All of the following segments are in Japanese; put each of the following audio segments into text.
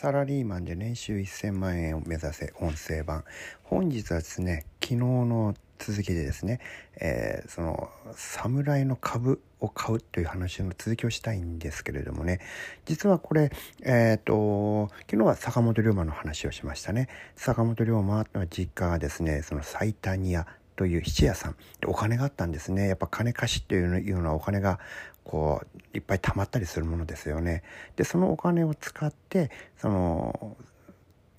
サラリーマンで年収1000万円を目指せ音声版。本日はですね昨日の続きでですね、えー、その侍の株を買うという話の続きをしたいんですけれどもね。実はこれえっ、ー、と昨日は坂本龍馬の話をしましたね。坂本龍馬の実家がですねその最谷屋という質屋さん。お金があったんですね。やっぱ金貸しっていうのはお金がこういっぱい貯まったりするものですよね。でそのお金を使ってその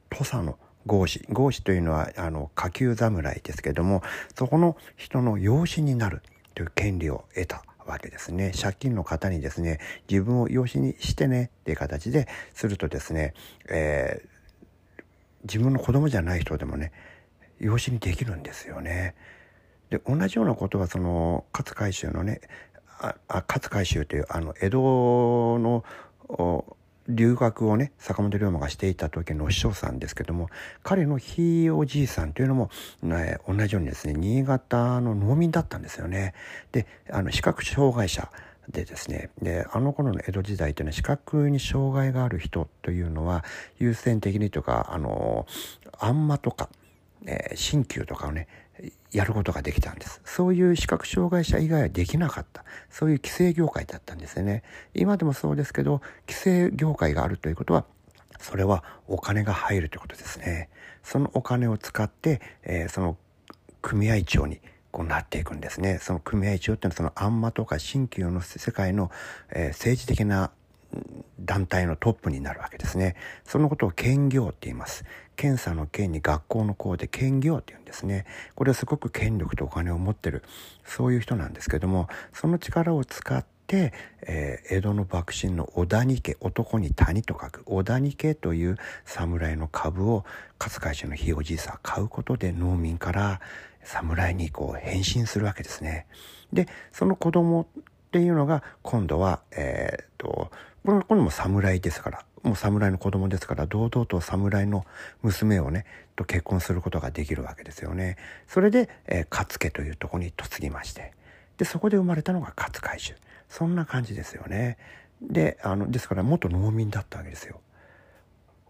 土佐の合子合子というのはあの下級侍ですけどもそこの人の養子になるという権利を得たわけですね。借金の方にですね自分を養子にしてねっていう形でするとですね、えー、自分の子供じゃない人でもね養子にできるんですよね。で同じようなことはその勝海舟のねあ勝海舟というあの江戸の留学をね坂本龍馬がしていた時のお師匠さんですけども彼のひいおじいさんというのも、ね、同じようにですね新潟の農民だったんですよね。であの視覚障害者でですねであの頃の江戸時代というのは視覚に障害がある人というのは優先的にとかあのあんまとか、えー、鍼灸とかをねやることができたんです。そういう視覚障害者以外はできなかった。そういう規制業界だったんですよね。今でもそうですけど、規制業界があるということは、それはお金が入るということですね。そのお金を使って、えー、その組合長にこうなっていくんですね。その組合長っていうのはそのあんまとか新旧の世界の、えー、政治的な団体のトップになるわけですね。そのことを兼業って言います。検査の件に学校の校で兼業って言うんですね。これはすごく権力とお金を持ってる、そういう人なんですけども、その力を使って、えー、江戸の幕臣の織田家男に谷と書く織田家という侍の株を勝海舟のひいおじいさん買うことで農民から侍にこう変身するわけですね。でその子供っていうのが今度は、えー、とこれこれも侍ですからもう侍の子供ですから堂々と侍の娘をねと結婚することができるわけですよね。それで、えー、勝家というとこに嫁ぎましてでそこで生まれたのが勝海舟そんな感じですよね。であのですから元農民だったわけですよ。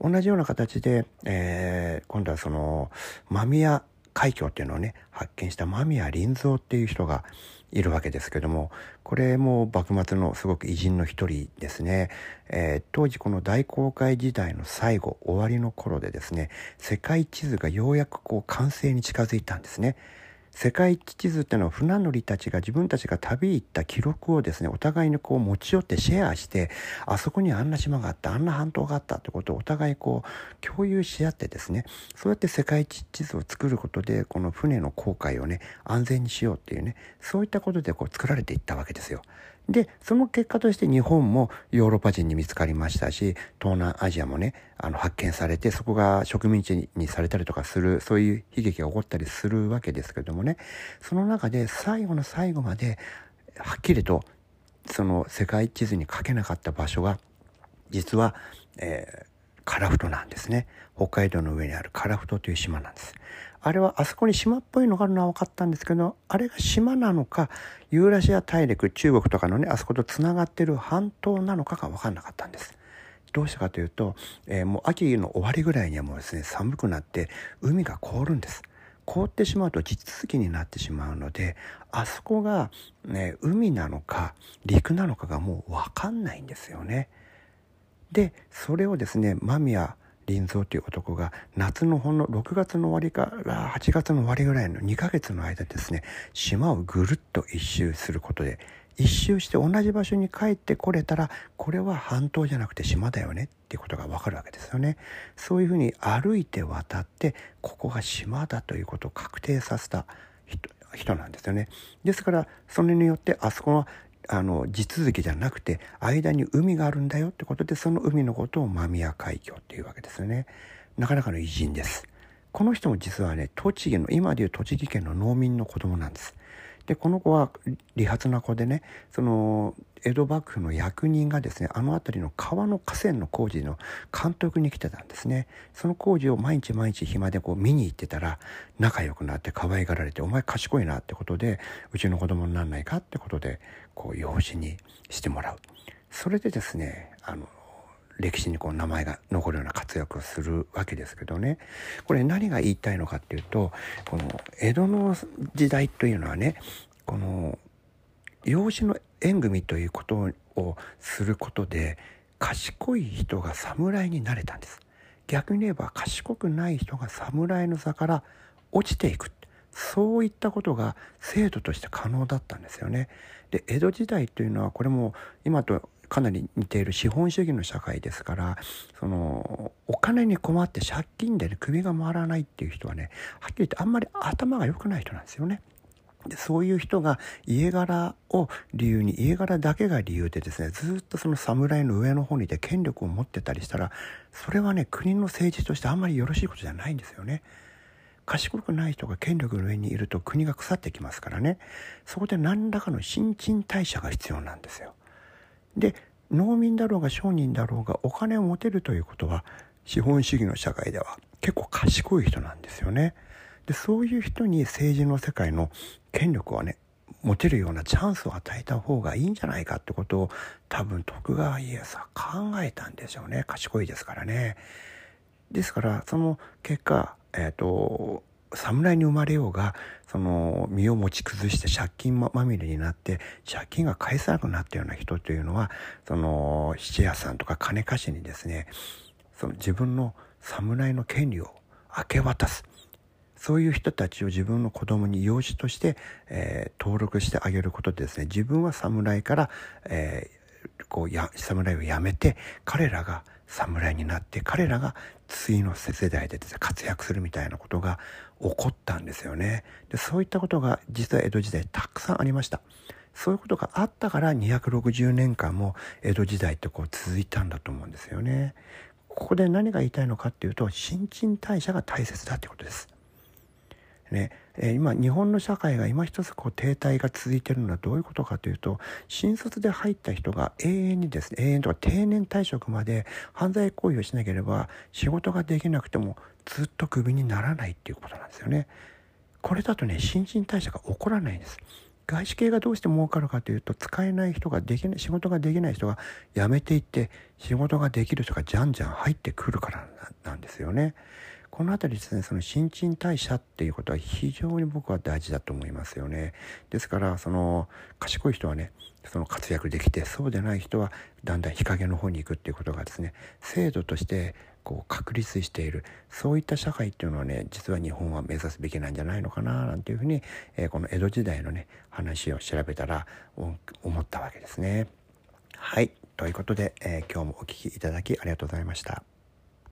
同じような形で、えー、今度はその間宮海峡っていうのをね発見した間宮林蔵っていう人がいるわけですけどもこれも幕末のすごく偉人の一人ですね、えー、当時この大航海時代の最後終わりの頃でですね世界地図がようやくこう完成に近づいたんですね。世界地図っていうのは船乗りたちが自分たちが旅行った記録をですねお互いにこう持ち寄ってシェアしてあそこにあんな島があったあんな半島があったってことをお互いこう共有し合ってですねそうやって世界地図を作ることでこの船の航海をね安全にしようっていうねそういったことでこう作られていったわけですよ。でその結果として日本もヨーロッパ人に見つかりましたし東南アジアもねあの発見されてそこが植民地にされたりとかするそういう悲劇が起こったりするわけですけどもねね。その中で最後の最後まではっきりとその世界地図に書けなかった場所が実は、えー、樺太なんですね。北海道の上にある樺太という島なんです。あれはあそこに島っぽいのがあるのは分かったんですけどあれが島なのかユーラシア大陸中国とかのねあそことつながってる半島なのかが分かんなかったんです。どうしたかというと、えー、もう秋の終わりぐらいにはもうですね寒くなって海が凍るんです。凍ってしまうと地続きになってしまうのであそこが、ね、海なのか陸なのかがもう分かんないんですよね。でそれをですね間宮林蔵という男が夏のほんの6月の終わりから8月の終わりぐらいの2ヶ月の間ですね島をぐるっと一周することで一周して同じ場所に帰ってこれたらこれは半島じゃなくて島だよねっていうことがわかるわけですよね。そういうふうに歩いて渡ってここが島だということを確定させた人なんですよね。ですからそれによってあそこのあの地続きじゃなくて間に海があるんだよってことでその海のことを間宮海峡っていうわけですよねなかなかの偉人ですこの人も実はね栃木の今でいう栃木県の農民の子供なんですでこの子は利発な子でねその江戸幕府の役人がですねあの辺りの川の河川の工事の監督に来てたんですね。その工事を毎日毎日暇でこう見に行ってたら仲良くなって可愛がられて「お前賢いな」ってことでうちの子供になんないかってことでこう養子にしてもらう。それでですねあの歴史にこう名前が残るような活躍をするわけですけどね。これ何が言いたいのかっていうとこの江戸の時代というのはねこの養子の縁組ということをすることで賢い人が侍になれたんです。逆に言えば賢くない人が侍の座から落ちていく。そういったことが制度として可能だったんですよね。で江戸時代というのはこれも今とかなり似ている資本主義の社会ですからそのお金に困って借金で、ね、首が回らないっていう人はねはっきり言ってあんまり頭が良くない人なんですよね。でそういう人が家柄を理由に家柄だけが理由でですねずっとその侍の上の方にいて権力を持ってたりしたらそれはね国の政治としてあんまりよろしいことじゃないんですよね。賢くない人が権力の上にいると国が腐ってきますからねそこで何らかの新陳代謝が必要なんですよ。で農民だろうが商人だろうがお金を持てるということは資本主義の社会では結構賢い人なんですよね。でそういう人に政治の世界の権力をね持てるようなチャンスを与えた方がいいんじゃないかってことを多分徳川家康は考えたんでしょうね賢いですからね。ですからその結果、えーと、侍に生まれようがその身を持ち崩して借金まみれになって借金が返せなくなったような人というのはその七屋さんとか金貸しにですねその自分の侍の権利を明け渡す。そういう人たちを自分の子供に養子として、えー、登録してあげることでですね自分は侍から、えー、こうや侍をやめて彼らが侍になって彼らが次の世代で、活躍するみたいなことが起こったんですよね。でそういったことが実は江戸時代たくさんありました。そういうことがあったから260年間も江戸時代ってこう続いたんだと思うんですよね。ここで何が言いたいのかっていうと新陳代謝が大切だってことです。ね。えー、今日本の社会が今一つこう停滞が続いているのはどういうことかというと新卒で入った人が永遠にですね永遠とか定年退職まで犯罪行為をしなければ仕事ができなくてもずっとクビにならないっていうことなんですよね。これだとね新陳代謝が起こらないんです。外資系がどうして儲かるかというと使えない人ができない仕事ができない人が辞めていって仕事ができる人がじゃんじゃん入ってくるからなんですよね。この辺りですねその新陳代謝っていうことは非常に僕は大事だと思いますよねですからその賢い人はねその活躍できてそうでない人はだんだん日陰の方に行くっていうことがですね制度としてこう確立しているそういった社会っていうのはね実は日本は目指すべきなんじゃないのかななんていうふうに、えー、この江戸時代のね話を調べたら思ったわけですね。はいということで、えー、今日もお聴きいただきありがとうございました。